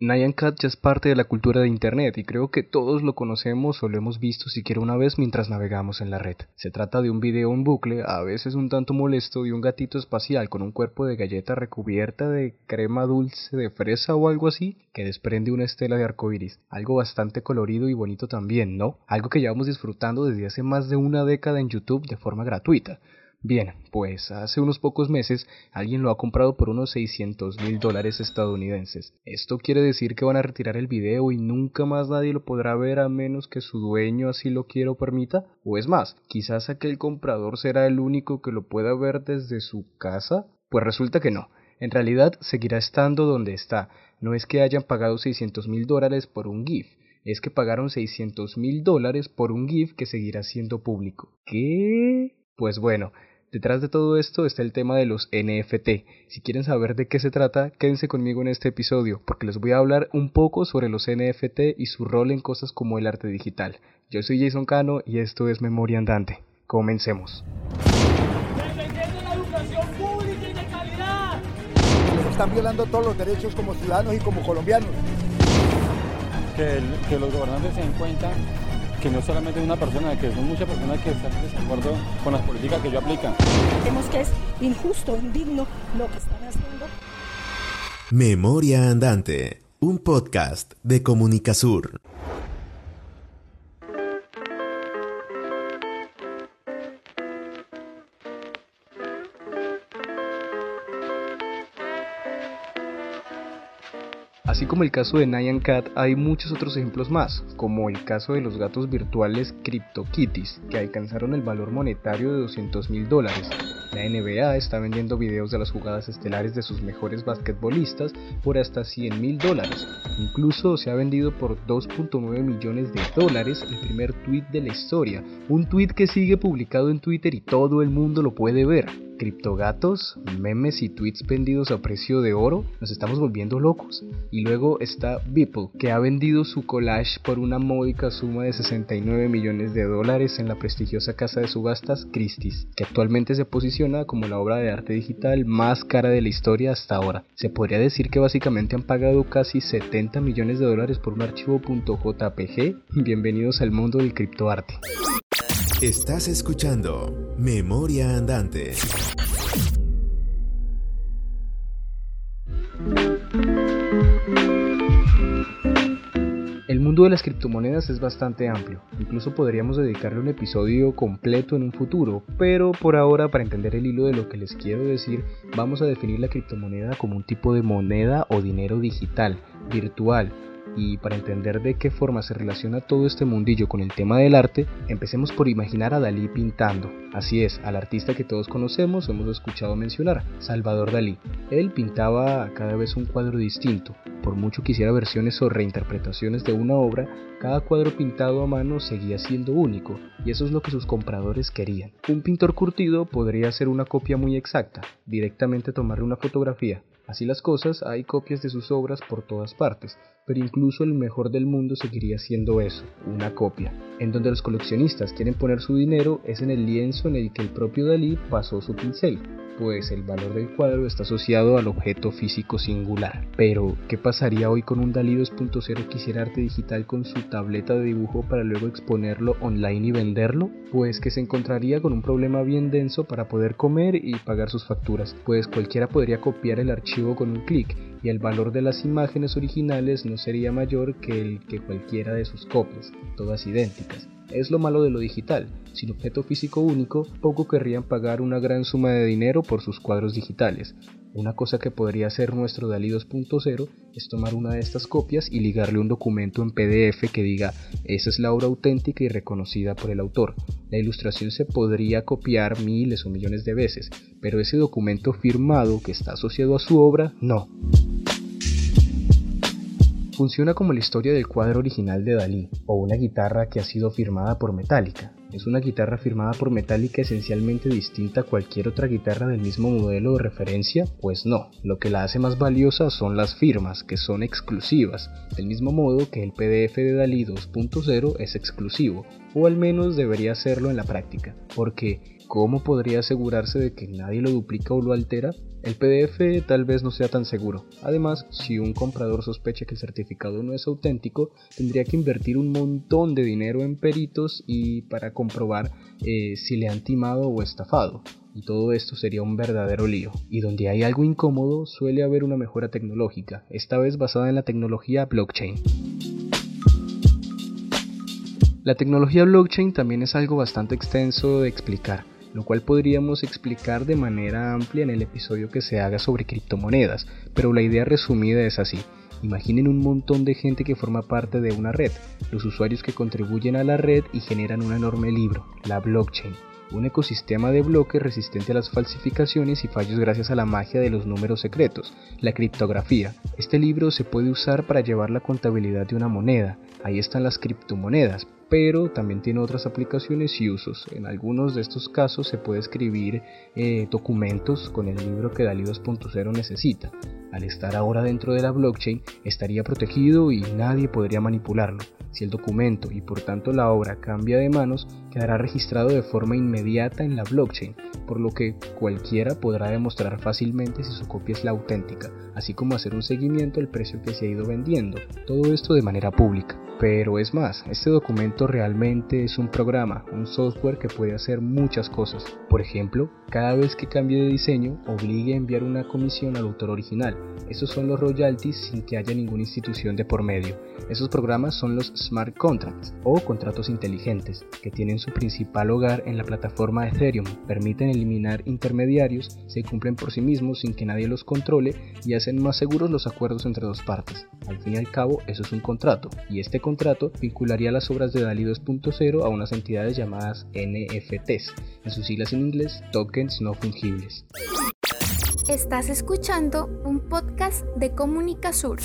Nyan Cat ya es parte de la cultura de Internet y creo que todos lo conocemos o lo hemos visto siquiera una vez mientras navegamos en la red. Se trata de un video en bucle, a veces un tanto molesto, de un gatito espacial con un cuerpo de galleta recubierta de crema dulce de fresa o algo así, que desprende una estela de arcoiris. Algo bastante colorido y bonito también, ¿no? Algo que llevamos disfrutando desde hace más de una década en YouTube de forma gratuita. Bien, pues hace unos pocos meses alguien lo ha comprado por unos 600 mil dólares estadounidenses. Esto quiere decir que van a retirar el video y nunca más nadie lo podrá ver a menos que su dueño así lo quiera o permita. O es más, quizás aquel comprador será el único que lo pueda ver desde su casa. Pues resulta que no. En realidad seguirá estando donde está. No es que hayan pagado 600 mil dólares por un GIF, es que pagaron 600 mil dólares por un GIF que seguirá siendo público. ¿Qué? Pues bueno, Detrás de todo esto está el tema de los NFT. Si quieren saber de qué se trata, quédense conmigo en este episodio, porque les voy a hablar un poco sobre los NFT y su rol en cosas como el arte digital. Yo soy Jason Cano y esto es Memoria Andante. Comencemos. están violando todos los derechos como ciudadanos y como colombianos. Que, que los gobernantes se den cuenta que no solamente una persona, que son muchas personas que están en desacuerdo con las políticas que yo aplican. Vemos que es injusto, indigno lo que están haciendo. Memoria Andante, un podcast de Comunicasur. Así como el caso de Nyan Cat, hay muchos otros ejemplos más, como el caso de los gatos virtuales CryptoKitties, que alcanzaron el valor monetario de 200 mil dólares. La NBA está vendiendo videos de las jugadas estelares de sus mejores basquetbolistas por hasta 100 mil dólares. Incluso se ha vendido por 2.9 millones de dólares el primer tweet de la historia, un tweet que sigue publicado en Twitter y todo el mundo lo puede ver criptogatos, memes y tweets vendidos a precio de oro, nos estamos volviendo locos. Y luego está Beeple, que ha vendido su collage por una módica suma de 69 millones de dólares en la prestigiosa casa de subastas Christie's, que actualmente se posiciona como la obra de arte digital más cara de la historia hasta ahora. Se podría decir que básicamente han pagado casi 70 millones de dólares por un archivo .jpg. Bienvenidos al mundo del criptoarte. Estás escuchando Memoria Andante. El mundo de las criptomonedas es bastante amplio, incluso podríamos dedicarle un episodio completo en un futuro, pero por ahora para entender el hilo de lo que les quiero decir, vamos a definir la criptomoneda como un tipo de moneda o dinero digital, virtual, y para entender de qué forma se relaciona todo este mundillo con el tema del arte, empecemos por imaginar a Dalí pintando. Así es, al artista que todos conocemos hemos escuchado mencionar, Salvador Dalí. Él pintaba cada vez un cuadro distinto. Por mucho que hiciera versiones o reinterpretaciones de una obra, cada cuadro pintado a mano seguía siendo único, y eso es lo que sus compradores querían. Un pintor curtido podría hacer una copia muy exacta, directamente tomarle una fotografía, Así las cosas, hay copias de sus obras por todas partes, pero incluso el mejor del mundo seguiría siendo eso, una copia. En donde los coleccionistas quieren poner su dinero es en el lienzo en el que el propio Dalí pasó su pincel, pues el valor del cuadro está asociado al objeto físico singular. Pero, ¿qué pasaría hoy con un Dalí 2.0 que hiciera arte digital con su tableta de dibujo para luego exponerlo online y venderlo? Pues que se encontraría con un problema bien denso para poder comer y pagar sus facturas, pues cualquiera podría copiar el archivo con un clic y el valor de las imágenes originales no sería mayor que el que cualquiera de sus copias, todas idénticas. Es lo malo de lo digital, sin objeto físico único, poco querrían pagar una gran suma de dinero por sus cuadros digitales. Una cosa que podría hacer nuestro Dalí 2.0 es tomar una de estas copias y ligarle un documento en PDF que diga esa es la obra auténtica y reconocida por el autor. La ilustración se podría copiar miles o millones de veces, pero ese documento firmado que está asociado a su obra, no. Funciona como la historia del cuadro original de Dalí, o una guitarra que ha sido firmada por Metallica. ¿Es una guitarra firmada por Metallica esencialmente distinta a cualquier otra guitarra del mismo modelo de referencia? Pues no, lo que la hace más valiosa son las firmas, que son exclusivas, del mismo modo que el PDF de Dalí 2.0 es exclusivo, o al menos debería serlo en la práctica, porque ¿cómo podría asegurarse de que nadie lo duplica o lo altera? El PDF tal vez no sea tan seguro. Además, si un comprador sospecha que el certificado no es auténtico, tendría que invertir un montón de dinero en peritos y para comprobar eh, si le han timado o estafado y todo esto sería un verdadero lío. Y donde hay algo incómodo suele haber una mejora tecnológica, esta vez basada en la tecnología blockchain. La tecnología blockchain también es algo bastante extenso de explicar, lo cual podríamos explicar de manera amplia en el episodio que se haga sobre criptomonedas, pero la idea resumida es así. Imaginen un montón de gente que forma parte de una red, los usuarios que contribuyen a la red y generan un enorme libro, la blockchain un ecosistema de bloques resistente a las falsificaciones y fallos gracias a la magia de los números secretos, la criptografía. Este libro se puede usar para llevar la contabilidad de una moneda, ahí están las criptomonedas, pero también tiene otras aplicaciones y usos. En algunos de estos casos se puede escribir eh, documentos con el libro que DALI 2.0 necesita. Al estar ahora dentro de la blockchain, estaría protegido y nadie podría manipularlo. Si el documento y por tanto la obra cambia de manos, quedará registrado de forma inmediata en la blockchain, por lo que cualquiera podrá demostrar fácilmente si su copia es la auténtica, así como hacer un seguimiento del precio que se ha ido vendiendo, todo esto de manera pública. Pero es más, este documento realmente es un programa, un software que puede hacer muchas cosas. Por ejemplo, cada vez que cambie de diseño, obligue a enviar una comisión al autor original. Esos son los royalties sin que haya ninguna institución de por medio. Esos programas son los smart contracts o contratos inteligentes, que tienen su principal hogar en la plataforma Ethereum. Permiten eliminar intermediarios, se cumplen por sí mismos sin que nadie los controle y hacen más seguros los acuerdos entre dos partes. Al fin y al cabo, eso es un contrato, y este contrato vincularía las obras de DALI 2.0 a unas entidades llamadas NFTs, en sus siglas en inglés tokens no fungibles. Estás escuchando un podcast de Comunicasur.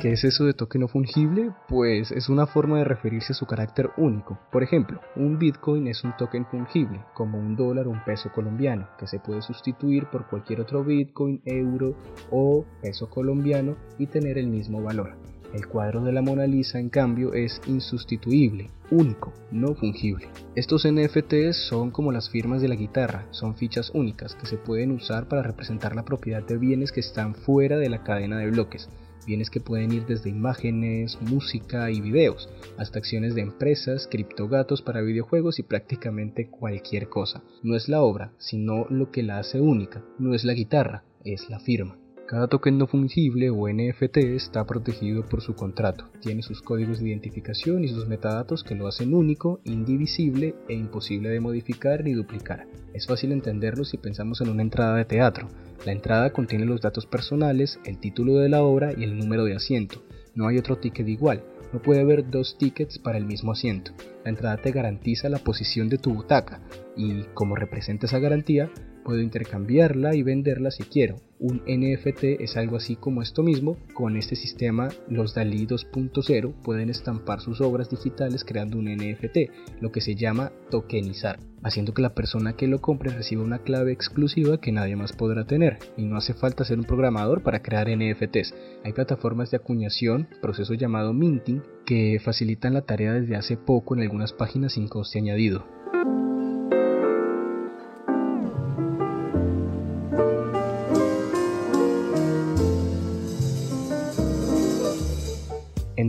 ¿Qué es eso de token no fungible? Pues es una forma de referirse a su carácter único. Por ejemplo, un Bitcoin es un token fungible, como un dólar o un peso colombiano, que se puede sustituir por cualquier otro Bitcoin, euro o peso colombiano y tener el mismo valor. El cuadro de la Mona Lisa, en cambio, es insustituible, único, no fungible. Estos NFTs son como las firmas de la guitarra, son fichas únicas que se pueden usar para representar la propiedad de bienes que están fuera de la cadena de bloques bienes que pueden ir desde imágenes, música y videos, hasta acciones de empresas, criptogatos para videojuegos y prácticamente cualquier cosa. No es la obra, sino lo que la hace única, no es la guitarra, es la firma. Cada token no fungible o NFT está protegido por su contrato, tiene sus códigos de identificación y sus metadatos que lo hacen único, indivisible e imposible de modificar ni duplicar. Es fácil entenderlo si pensamos en una entrada de teatro. La entrada contiene los datos personales, el título de la obra y el número de asiento. No hay otro ticket igual, no puede haber dos tickets para el mismo asiento. La entrada te garantiza la posición de tu butaca y, como representa esa garantía, puedo intercambiarla y venderla si quiero. Un NFT es algo así como esto mismo. Con este sistema, los DALI 2.0 pueden estampar sus obras digitales creando un NFT, lo que se llama tokenizar, haciendo que la persona que lo compre reciba una clave exclusiva que nadie más podrá tener. Y no hace falta ser un programador para crear NFTs. Hay plataformas de acuñación, proceso llamado minting, que facilitan la tarea desde hace poco en algunas páginas sin coste añadido.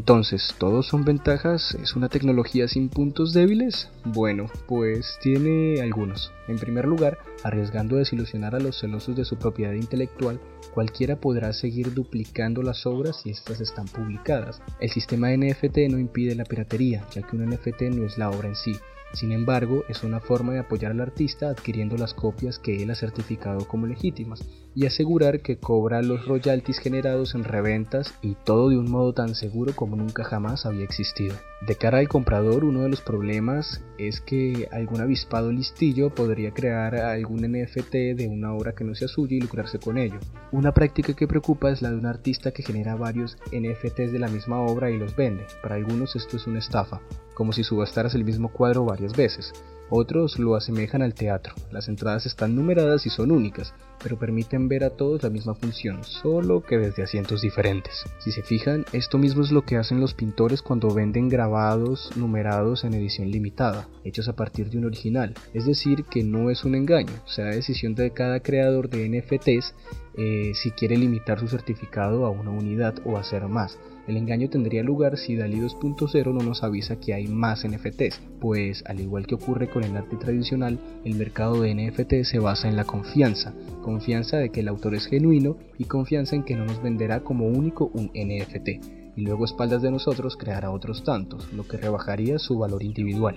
Entonces, ¿todos son ventajas? ¿Es una tecnología sin puntos débiles? Bueno, pues tiene algunos. En primer lugar, arriesgando a desilusionar a los celosos de su propiedad intelectual, cualquiera podrá seguir duplicando las obras si estas están publicadas. El sistema NFT no impide la piratería, ya que un NFT no es la obra en sí, sin embargo, es una forma de apoyar al artista adquiriendo las copias que él ha certificado como legítimas y asegurar que cobra los royalties generados en reventas y todo de un modo tan seguro como nunca jamás había existido. De cara al comprador, uno de los problemas es que algún avispado listillo podría crear algún NFT de una obra que no sea suya y lucrarse con ello. Una práctica que preocupa es la de un artista que genera varios NFTs de la misma obra y los vende. Para algunos esto es una estafa, como si subastaras el mismo cuadro varias veces. Otros lo asemejan al teatro. Las entradas están numeradas y son únicas, pero permiten ver a todos la misma función, solo que desde asientos diferentes. Si se fijan, esto mismo es lo que hacen los pintores cuando venden grabados numerados en edición limitada, hechos a partir de un original. Es decir, que no es un engaño, será decisión de cada creador de NFTs eh, si quiere limitar su certificado a una unidad o hacer más. El engaño tendría lugar si DALI 2.0 no nos avisa que hay más NFTs, pues al igual que ocurre con el arte tradicional, el mercado de NFT se basa en la confianza, confianza de que el autor es genuino y confianza en que no nos venderá como único un NFT, y luego a espaldas de nosotros creará otros tantos, lo que rebajaría su valor individual.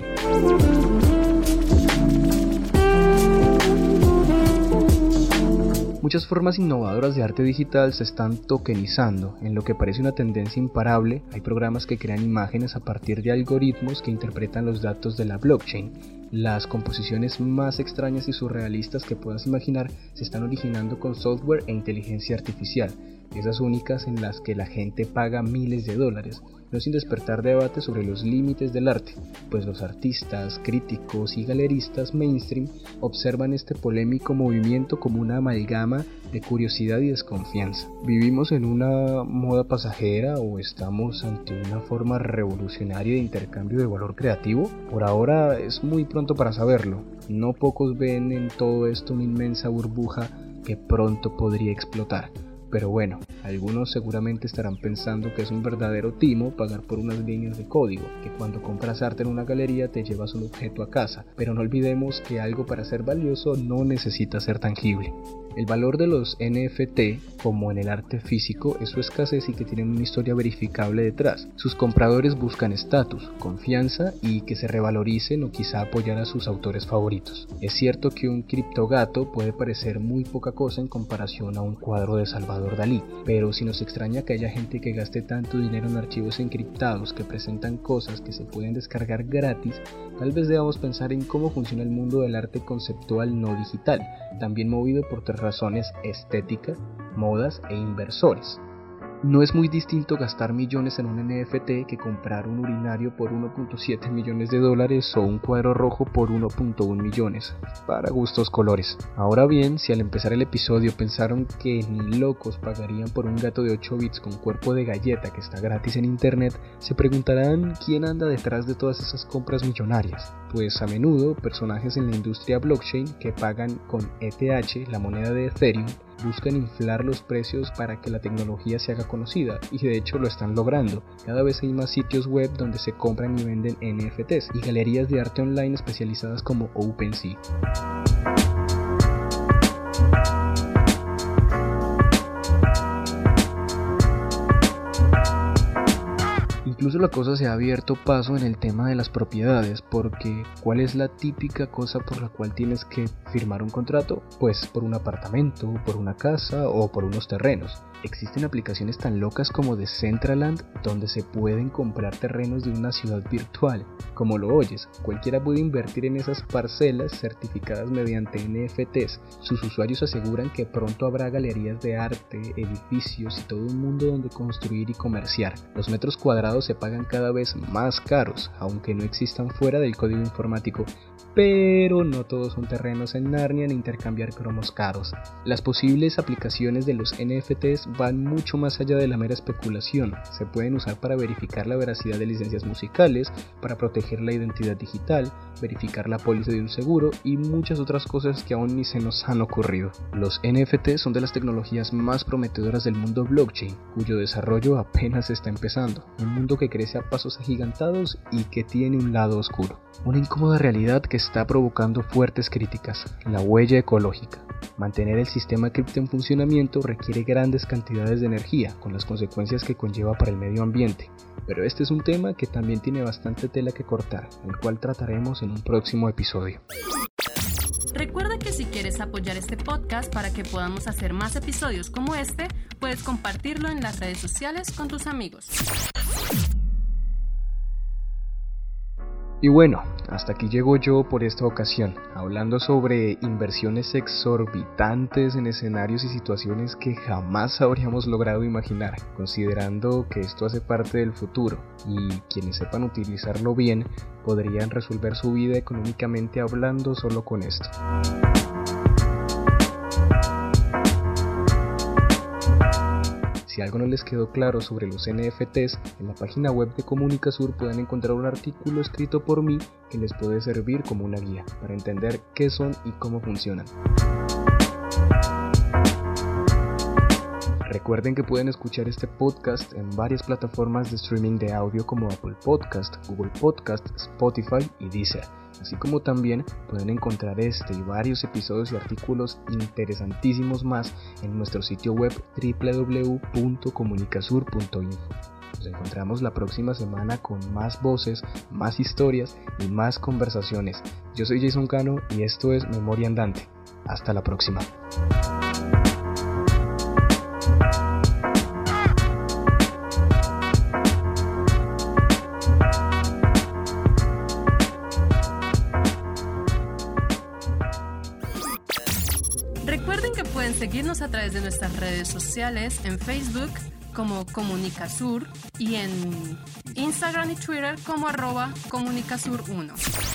Muchas formas innovadoras de arte digital se están tokenizando, en lo que parece una tendencia imparable. Hay programas que crean imágenes a partir de algoritmos que interpretan los datos de la blockchain. Las composiciones más extrañas y surrealistas que puedas imaginar se están originando con software e inteligencia artificial, esas únicas en las que la gente paga miles de dólares no sin despertar debate sobre los límites del arte, pues los artistas, críticos y galeristas mainstream observan este polémico movimiento como una amalgama de curiosidad y desconfianza. ¿Vivimos en una moda pasajera o estamos ante una forma revolucionaria de intercambio de valor creativo? Por ahora es muy pronto para saberlo. No pocos ven en todo esto una inmensa burbuja que pronto podría explotar. Pero bueno, algunos seguramente estarán pensando que es un verdadero timo pagar por unas líneas de código, que cuando compras arte en una galería te llevas un objeto a casa, pero no olvidemos que algo para ser valioso no necesita ser tangible. El valor de los NFT, como en el arte físico, es su escasez y que tienen una historia verificable detrás. Sus compradores buscan estatus, confianza y que se revaloricen o quizá apoyar a sus autores favoritos. Es cierto que un criptogato puede parecer muy poca cosa en comparación a un cuadro de Salvador Dalí, pero si nos extraña que haya gente que gaste tanto dinero en archivos encriptados que presentan cosas que se pueden descargar gratis, tal vez debamos pensar en cómo funciona el mundo del arte conceptual no digital, también movido por razones estética, modas e inversores. No es muy distinto gastar millones en un NFT que comprar un urinario por 1.7 millones de dólares o un cuadro rojo por 1.1 millones, para gustos colores. Ahora bien, si al empezar el episodio pensaron que ni locos pagarían por un gato de 8 bits con cuerpo de galleta que está gratis en internet, se preguntarán quién anda detrás de todas esas compras millonarias. Pues a menudo personajes en la industria blockchain que pagan con ETH, la moneda de Ethereum, buscan inflar los precios para que la tecnología se haga conocida y de hecho lo están logrando. Cada vez hay más sitios web donde se compran y venden NFTs y galerías de arte online especializadas como OpenSea. Incluso la cosa se ha abierto paso en el tema de las propiedades, porque ¿cuál es la típica cosa por la cual tienes que firmar un contrato? Pues por un apartamento, por una casa o por unos terrenos. Existen aplicaciones tan locas como Decentraland donde se pueden comprar terrenos de una ciudad virtual. Como lo oyes, cualquiera puede invertir en esas parcelas certificadas mediante NFTs. Sus usuarios aseguran que pronto habrá galerías de arte, edificios y todo un mundo donde construir y comerciar. Los metros cuadrados se pagan cada vez más caros, aunque no existan fuera del código informático, pero no todos son terrenos en Narnia ni intercambiar cromos caros. Las posibles aplicaciones de los NFTs van mucho más allá de la mera especulación. Se pueden usar para verificar la veracidad de licencias musicales, para proteger la identidad digital, verificar la póliza de un seguro y muchas otras cosas que aún ni se nos han ocurrido. Los NFT son de las tecnologías más prometedoras del mundo blockchain, cuyo desarrollo apenas está empezando. Un mundo que crece a pasos agigantados y que tiene un lado oscuro. Una incómoda realidad que está provocando fuertes críticas, la huella ecológica. Mantener el sistema cripto en funcionamiento requiere grandes cantidades de energía, con las consecuencias que conlleva para el medio ambiente. Pero este es un tema que también tiene bastante tela que cortar, el cual trataremos en un próximo episodio. Recuerda que si quieres apoyar este podcast para que podamos hacer más episodios como este, puedes compartirlo en las redes sociales con tus amigos. Y bueno, hasta aquí llego yo por esta ocasión, hablando sobre inversiones exorbitantes en escenarios y situaciones que jamás habríamos logrado imaginar, considerando que esto hace parte del futuro y quienes sepan utilizarlo bien podrían resolver su vida económicamente hablando solo con esto. Si algo no les quedó claro sobre los NFTs, en la página web de Comunicasur pueden encontrar un artículo escrito por mí que les puede servir como una guía para entender qué son y cómo funcionan. Recuerden que pueden escuchar este podcast en varias plataformas de streaming de audio como Apple Podcast, Google Podcast, Spotify y Deezer así como también pueden encontrar este y varios episodios y artículos interesantísimos más en nuestro sitio web www.comunicasur.info. Nos encontramos la próxima semana con más voces, más historias y más conversaciones. Yo soy Jason Cano y esto es Memoria Andante. Hasta la próxima. Seguirnos a través de nuestras redes sociales en Facebook como Comunicasur y en Instagram y Twitter como arroba Comunicasur1.